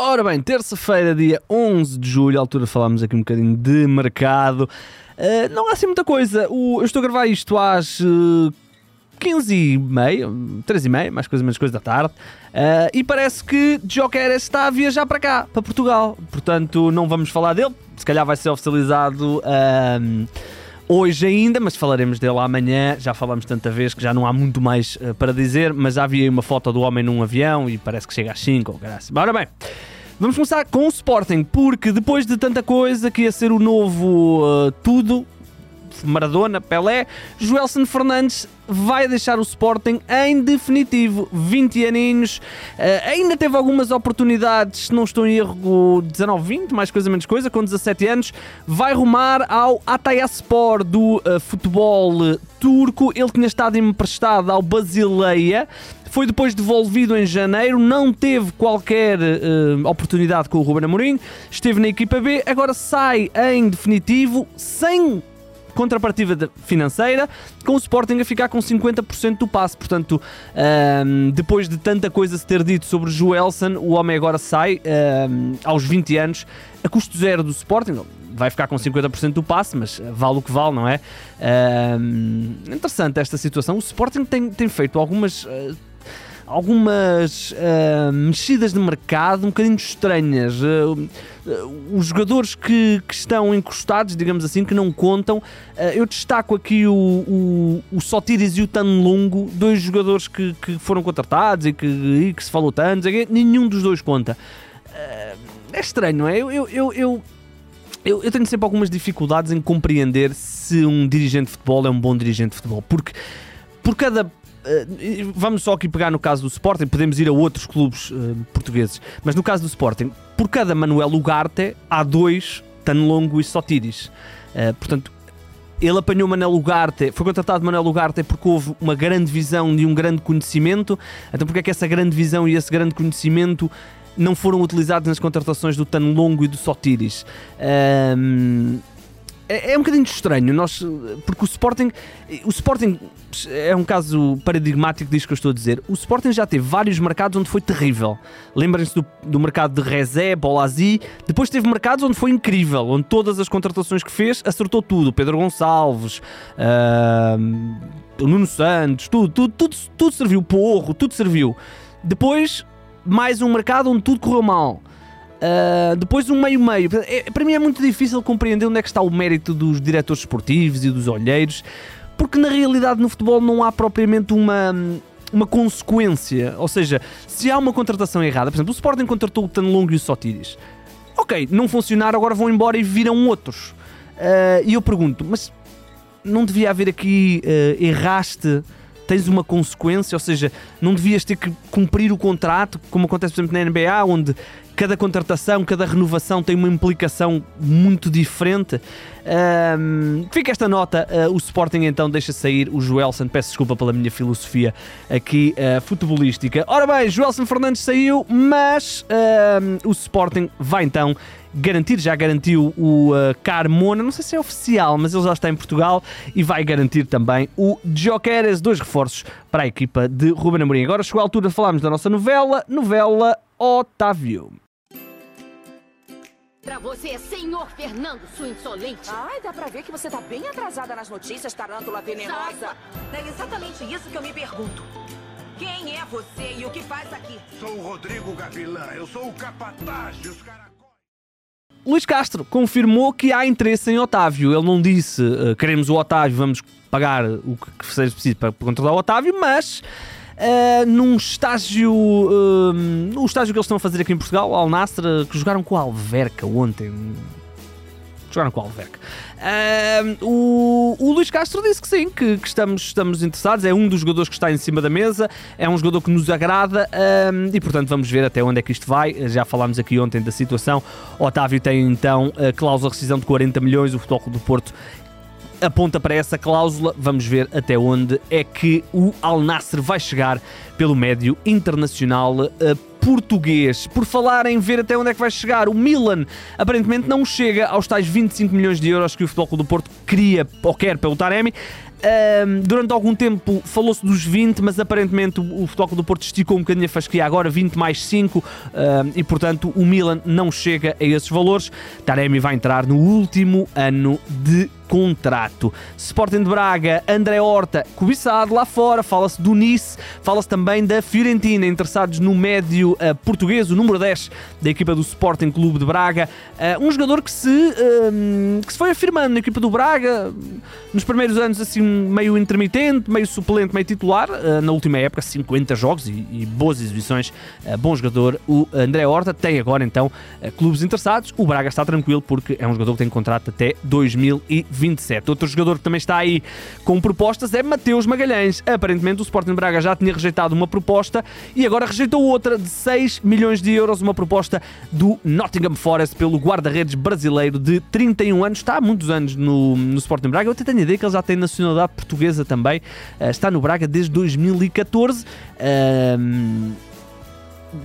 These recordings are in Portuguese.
Ora bem, terça-feira, dia 11 de julho, à altura falámos aqui um bocadinho de mercado. Uh, não há assim muita coisa. O, eu estou a gravar isto às uh, 15 e meia, 3 e meia, mais coisa menos coisa da tarde. Uh, e parece que Joker está a viajar para cá, para Portugal. Portanto, não vamos falar dele. Se calhar vai ser oficializado hoje ainda, mas falaremos dele amanhã. Já falamos tanta vez que já não há muito mais uh, para dizer, mas havia uma foto do homem num avião e parece que chega às 5 Ora bem. Vamos começar com o Sporting, porque depois de tanta coisa que ia ser o novo uh, tudo, Maradona, Pelé, Joelson Fernandes vai deixar o Sporting em definitivo. 20 aninhos, uh, ainda teve algumas oportunidades, se não estou em erro, 19, 20, mais coisa menos coisa, com 17 anos, vai rumar ao Atayaspor do uh, futebol turco. Ele tinha estado emprestado ao Basileia, foi depois devolvido em janeiro, não teve qualquer uh, oportunidade com o Ruben Amorim, esteve na equipa B, agora sai em definitivo, sem contrapartida financeira, com o Sporting a ficar com 50% do passe. Portanto, um, depois de tanta coisa se ter dito sobre Joelson, o homem agora sai um, aos 20 anos a custo zero do Sporting. Vai ficar com 50% do passe, mas vale o que vale, não é? Um, interessante esta situação. O Sporting tem, tem feito algumas. Uh, algumas uh, mexidas de mercado um bocadinho estranhas. Uh, os jogadores que, que, estão encostados, digamos assim, que não contam, eu destaco aqui o, o, o Sotiris e o Tanlungo, dois jogadores que, que foram contratados e que, e que se falou tanto, nenhum dos dois conta. é estranho, não é? eu, eu, eu, eu eu, tenho sempre algumas dificuldades em compreender se um dirigente de futebol é um bom dirigente de futebol, porque por cada vamos só aqui pegar no caso do Sporting, podemos ir a outros clubes uh, portugueses, mas no caso do Sporting, por cada Manuel Ugarte há dois Tanlongo e Sotiris. Uh, portanto, ele apanhou Manuel Ugarte, foi contratado Manuel Ugarte porque houve uma grande visão e um grande conhecimento. Então, porque é que essa grande visão e esse grande conhecimento não foram utilizados nas contratações do Tanlongo e do Sotiris? Um, é, é um bocadinho estranho, nós, porque o Sporting, o Sporting é um caso paradigmático disto que eu estou a dizer. O Sporting já teve vários mercados onde foi terrível. Lembrem-se do, do, mercado de Rezé, Bolazzi. Depois teve mercados onde foi incrível, onde todas as contratações que fez acertou tudo. Pedro Gonçalves, uh, Nuno Santos, tudo, tudo, tudo, tudo serviu. Porro, tudo serviu. Depois, mais um mercado onde tudo correu mal. Uh, depois um meio-meio. É, para mim é muito difícil compreender onde é que está o mérito dos diretores esportivos e dos olheiros, porque na realidade no futebol não há propriamente uma, uma consequência. Ou seja, se há uma contratação errada, por exemplo, o Sporting contratou o Tanlong e o Sotiris. Ok, não funcionaram, agora vão embora e viram outros. Uh, e eu pergunto, mas não devia haver aqui uh, erraste tens uma consequência, ou seja, não devias ter que cumprir o contrato, como acontece, por exemplo, na NBA, onde cada contratação, cada renovação tem uma implicação muito diferente. Um, fica esta nota. Uh, o Sporting então deixa sair o Joelson. Peço desculpa pela minha filosofia aqui uh, futebolística. Ora bem, Joelson Fernandes saiu, mas o Sporting vai então garantir, já garantiu o uh, Carmona, não sei se é oficial, mas ele já está em Portugal e vai garantir também o Jokeres, dois reforços para a equipa de Ruben Amorim. Agora chegou a altura de falarmos da nossa novela, novela Otávio. Pra você, senhor Fernando, sua insolente. Ai, dá pra ver que você tá bem atrasada nas notícias, tarântula venenosa. É exatamente isso que eu me pergunto. Quem é você e o que faz aqui? Sou o Rodrigo Gavilã, eu sou o capataz dos caracóis. Luís Castro confirmou que há interesse em Otávio. Ele não disse uh, queremos o Otávio, vamos pagar o que seja preciso para, para controlar o Otávio, mas uh, num estágio, o estágio que eles estão a fazer aqui em Portugal, Al Nasser, que jogaram com a Alverca ontem. Jogaram com a Alverca. Uh, o, o Luís Castro disse que sim, que, que, estamos, estamos interessados. É um dos jogadores que está em cima da mesa, é um jogador que nos agrada uh, e, portanto, vamos ver até onde é que isto vai. Já falámos aqui ontem da situação. Otávio tem então a cláusula de rescisão de 40 milhões. O Futebol do Porto aponta para essa cláusula. Vamos ver até onde é que o Al Nasser vai chegar pelo médio internacional uh, português. Por falar em ver até onde é que vai chegar, o Milan aparentemente não chega aos tais 25 milhões de euros que o Futebol Clube do Porto queria ou quer pelo Taremi. Ahm, durante algum tempo falou-se dos 20, mas aparentemente o, Futebol Clube do Porto esticou um bocadinho a fasquia agora, 20 mais 5, ahm, e portanto o Milan não chega a esses valores. Taremi vai entrar no último ano de contrato. Sporting de Braga, André Horta, cobiçado lá fora, fala-se do Nice, fala-se também da Fiorentina, interessados no médio uh, português, o número 10 da equipa do Sporting Clube de Braga. Uh, um jogador que se, uh, que se foi afirmando na equipa do Braga nos primeiros anos, assim, meio intermitente, meio suplente, meio titular. na última época, 50 jogos e, e boas exibições. bom jogador, o André Horta. Tem agora então clubes interessados. O Braga está tranquilo porque é um jogador que tem contrato até 2020. 27. Outro jogador que também está aí com propostas é Mateus Magalhães. Aparentemente o Sporting Braga já tinha rejeitado uma proposta e agora rejeitou outra de 6 milhões de euros, uma proposta do Nottingham Forest pelo guarda-redes brasileiro de 31 anos. Está há muitos anos no, no Sporting Braga. Eu até tenho a ideia que ele já tem nacionalidade portuguesa também. Uh, está no Braga desde 2014. Uh,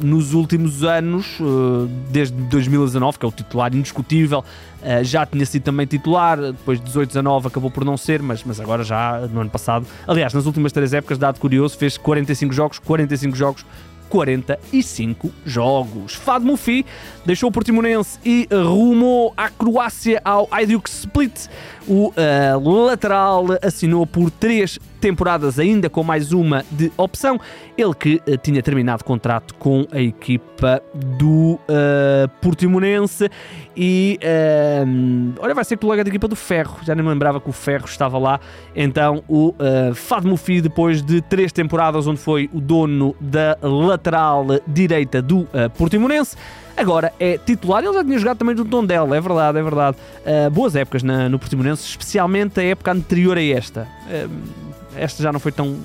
nos últimos anos, eh, desde 2019, que é o titular indiscutível, eh, já tinha sido também titular, depois de 18, 19 acabou por não ser, mas, mas agora já no ano passado, aliás, nas últimas três épocas, dado curioso, fez 45 jogos, 45 jogos, 45 jogos. Fad Mufi deixou o Portimonense e rumou à Croácia ao Hajduk Split. O uh, lateral assinou por três temporadas ainda com mais uma de opção. Ele que uh, tinha terminado contrato com a equipa do uh, Portimonense e uh, olha, vai ser colega da equipa do Ferro. Já nem me lembrava que o Ferro estava lá. Então o uh, Fad Mufi, depois de três temporadas onde foi o dono da lateral direita do uh, Portimonense, Agora é titular, ele já tinha jogado também no Tondela, é verdade, é verdade. Uh, boas épocas na, no Portimonense, especialmente a época anterior a esta. Uh, esta já não foi tão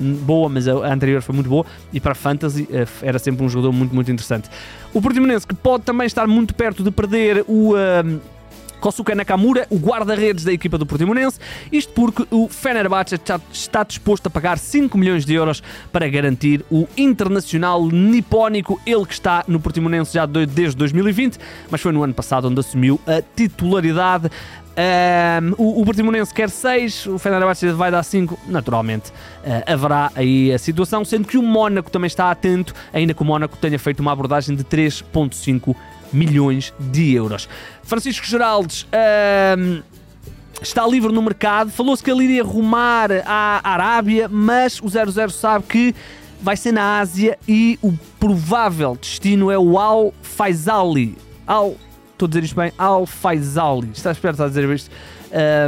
boa, mas a anterior foi muito boa e para a Fantasy uh, era sempre um jogador muito, muito interessante. O Portimonense que pode também estar muito perto de perder o Kosuke Nakamura, o guarda-redes da equipa do Portimonense. Isto porque o Fenerbahçe está disposto a pagar 5 milhões de euros para garantir o internacional nipónico, ele que está no Portimonense já desde 2020, mas foi no ano passado onde assumiu a titularidade. Um, o, o Portimonense quer 6, o Fenerbahçe vai dar 5, naturalmente uh, haverá aí a situação, sendo que o Mónaco também está atento, ainda que o Mónaco tenha feito uma abordagem de 3.5 milhões de euros. Francisco Geraldes. está livre no mercado. Falou-se que ele iria rumar à Arábia, mas o 00 sabe que vai ser na Ásia e o provável destino é o Al Faisali. Al, estou a dizer isto bem? Al Faisali. Está esperto a dizer isto?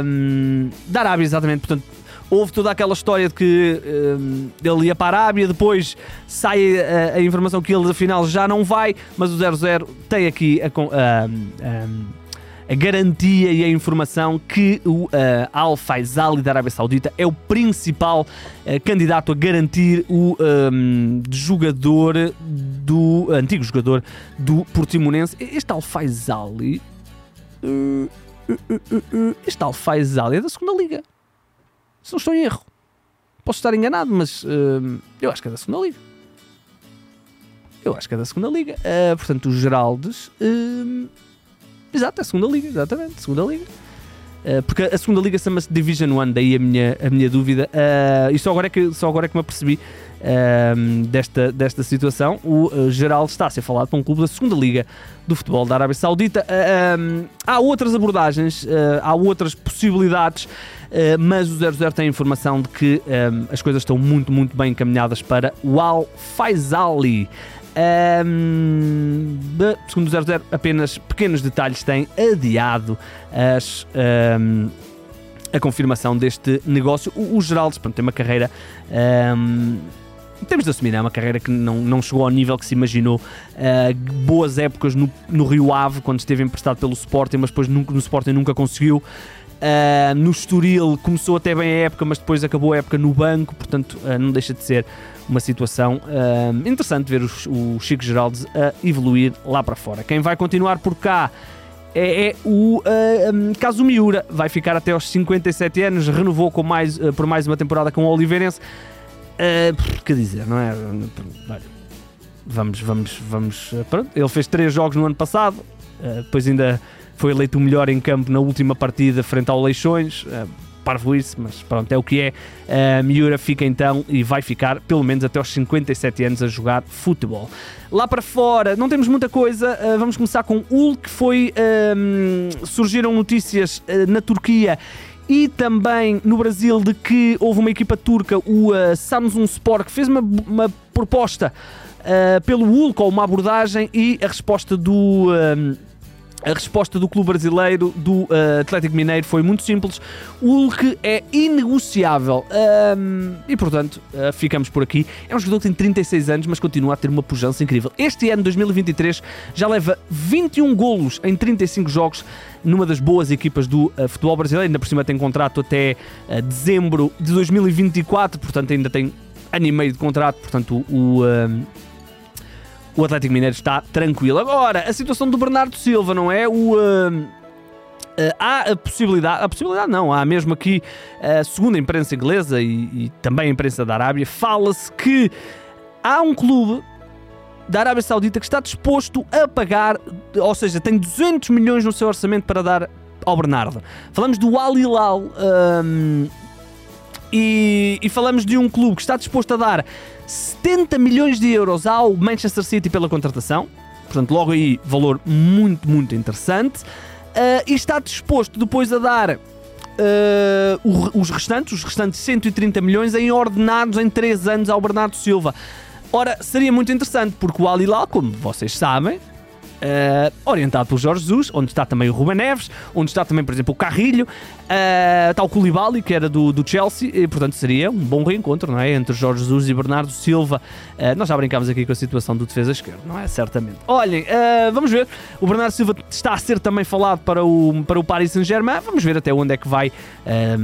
Um, da Arábia, exatamente. Portanto, houve toda aquela história de que um, ele ia para a Arábia, depois sai a, a, informação que ele afinal já não vai, mas o 00 tem aqui a, a, a garantia e a informação que o uh, Al Faisal da Arábia Saudita é o principal uh, candidato a garantir o um, jogador do antigo jogador do Portimonense. Este Al Faisali uh, este Al Faisali é da segunda liga se não estou em erro. Posso estar enganado, mas uh, eu acho que é da segunda liga. Eu acho que é da segunda liga. Uh, portanto, o Geraldes. Uh, exato, é a segunda liga, exatamente, segunda liga. Uh, porque a segunda liga chama-se Division 1, daí a minha, a minha dúvida. E só agora, é que, só agora é que me apercebi uh, desta, desta situação. O uh, Geraldo está a ser falado para um clube da segunda liga do futebol da Arábia Saudita. há outras abordagens, há outras possibilidades. Uh, mas o 00 tem a informação de que um, as coisas estão muito, muito bem encaminhadas para o Al Faisali. Um, segundo o 00, apenas pequenos detalhes têm adiado as, um, a confirmação deste negócio. O, o Geraldo tem uma carreira. Um, temos de assumir, é uma carreira que não, não chegou ao nível que se imaginou. Uh, boas épocas no, no Rio Ave, quando esteve emprestado pelo Sporting, mas depois nunca, no Sporting nunca conseguiu. Uh, no Estoril começou até bem a época, mas depois acabou a época no banco, portanto uh, não deixa de ser uma situação uh, interessante ver o, o Chico Geraldes a evoluir lá para fora. Quem vai continuar por cá é, é o um, caso Miura, vai ficar até aos 57 anos, renovou mais, por mais uma temporada com o Oliveirense. Uh, quer dizer, não é? Vamos, vamos, vamos. Pronto, ele fez três jogos no ano passado, depois ainda foi eleito o melhor em campo na última partida frente ao Leixões. Uh, parvoíce, mas pronto, é o que é. Uh, Miura fica então e vai ficar pelo menos até aos 57 anos a jogar futebol. Lá para fora, não temos muita coisa. Uh, vamos começar com Ul, que foi. Uh, surgiram notícias uh, na Turquia e também no Brasil de que houve uma equipa turca, o uh, Samsung Sport, que fez uma, uma proposta uh, pelo UL com uma abordagem e a resposta do. A resposta do clube brasileiro, do uh, Atlético Mineiro, foi muito simples. O Hulk é inegociável. Um, e, portanto, uh, ficamos por aqui. É um jogador que tem 36 anos, mas continua a ter uma pujança incrível. Este ano, 2023, já leva 21 golos em 35 jogos numa das boas equipas do uh, futebol brasileiro. Ainda por cima tem contrato até dezembro de 2024, portanto ainda tem ano e meio de contrato, portanto o, o Atlético Mineiro está tranquilo. Agora, a situação do Bernardo Silva, não é? O... Uh, há a possibilidade, a possibilidade não, há mesmo aqui, uh, segundo a imprensa inglesa e, e também a imprensa da Arábia, fala-se que há um clube da Arábia Saudita que está disposto a pagar, ou seja, tem 200 milhões no seu orçamento para dar ao Bernardo. Falamos do Al Hilal um, e, e, falamos de um clube que está disposto a dar 70 milhões de euros ao Manchester City pela contratação. Portanto, logo aí, valor muito, muito interessante. Uh, e está disposto depois a dar uh, os restantes, os restantes 130 milhões em ordenados em 3 anos ao Bernardo Silva. Ora, seria muito interessante, porque o Al como vocês sabem, Uh, orientado pelo Jorge Jesus, onde está também o Ruben Neves, onde está também, por exemplo, o Carrilho, uh, está o Koulibaly, que era do, do Chelsea, e portanto seria um bom reencontro, não é? Entre Jorge Jesus e Bernardo Silva. Uh, nós já brincámos aqui com a situação do defesa esquerdo, não é? Certamente. Olhem, vamos ver. O Bernardo Silva está a ser também falado para o, para o Paris Saint-Germain. Vamos ver até onde é que vai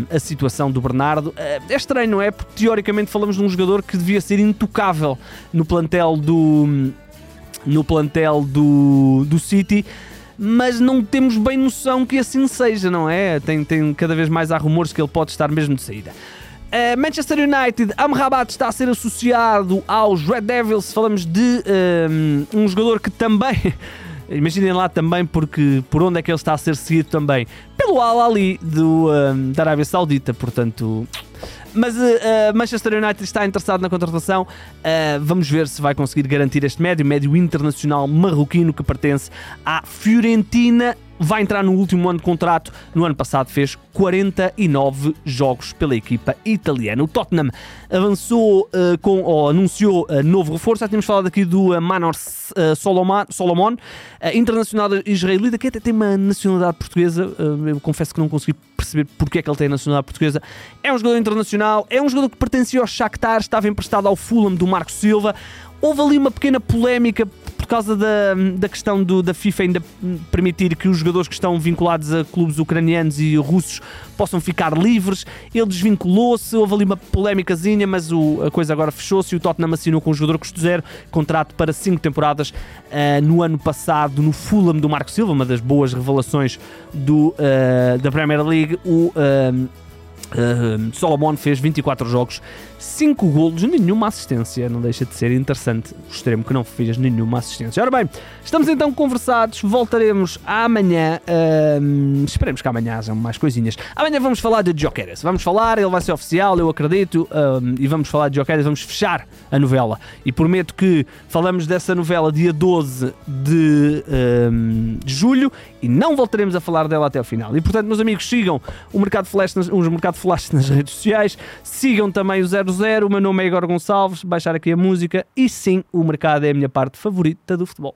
a situação do Bernardo. é estranho, não é? Porque teoricamente falamos de um jogador que devia ser intocável no plantel do no plantel do, do City mas não temos bem noção que assim seja, não é? Tem, tem cada vez mais há rumores que ele pode estar mesmo de saída. Uh, Manchester United, Amrabat está a ser associado aos Red Devils. Falamos de um, ehm, um jogador que também, imaginem lá também, porque por onde é que ele está a ser seguido também? Pelo Al Ali do, ehm, da Arábia Saudita, portanto mas uh, Manchester United está interessado na contratação. Uh, vamos ver se vai conseguir garantir este médio, médio internacional marroquino que pertence à Fiorentina vai entrar no último ano de contrato. No ano passado fez 49 jogos pela equipa italiana. O Tottenham avançou uh, com, ou anunciou uh, novo reforço. Já tínhamos falado aqui do uh, Manor Solomon, Solomon internacional israelita, que até tem uma nacionalidade portuguesa. eu confesso que não consegui perceber porque é que ele tem a nacionalidade portuguesa. É um jogador internacional, é um jogador que pertencia ao Shakhtar, estava emprestado ao Fulham do Marco Silva. Houve ali uma pequena polémica por causa da, da questão do, da FIFA ainda permitir que os jogadores que estão vinculados a clubes ucranianos e russos possam ficar livres. Ele desvinculou-se, houve ali uma polémicazinha, mas o, a coisa agora fechou-se e o Tottenham assinou com o jogador custo zero, contrato para 5 temporadas uh, no ano passado no Fulham do Marco Silva, uma das boas revelações do, uh, da Premier League. O, Uh, Solomon fez 24 jogos, 5 golos, nenhuma assistência. Não deixa de ser interessante o extremo que não fez nenhuma assistência. Ora bem, estamos então conversados. Voltaremos amanhã. Uh, esperemos que amanhã hajam mais coisinhas. Amanhã vamos falar de Jokeres. Vamos falar, ele vai ser oficial, eu acredito. Uh, e vamos falar de Jokeres. Vamos fechar a novela. E prometo que falamos dessa novela dia 12 de, de julho e não voltaremos a falar dela até o final. E portanto, meus amigos, sigam o Mercado Flash nas, o Mercado Flash nas redes sociais, sigam também o 00, o meu nome é Igor Gonçalves, baixar aqui a música. E sim, o mercado é a minha parte favorita do futebol.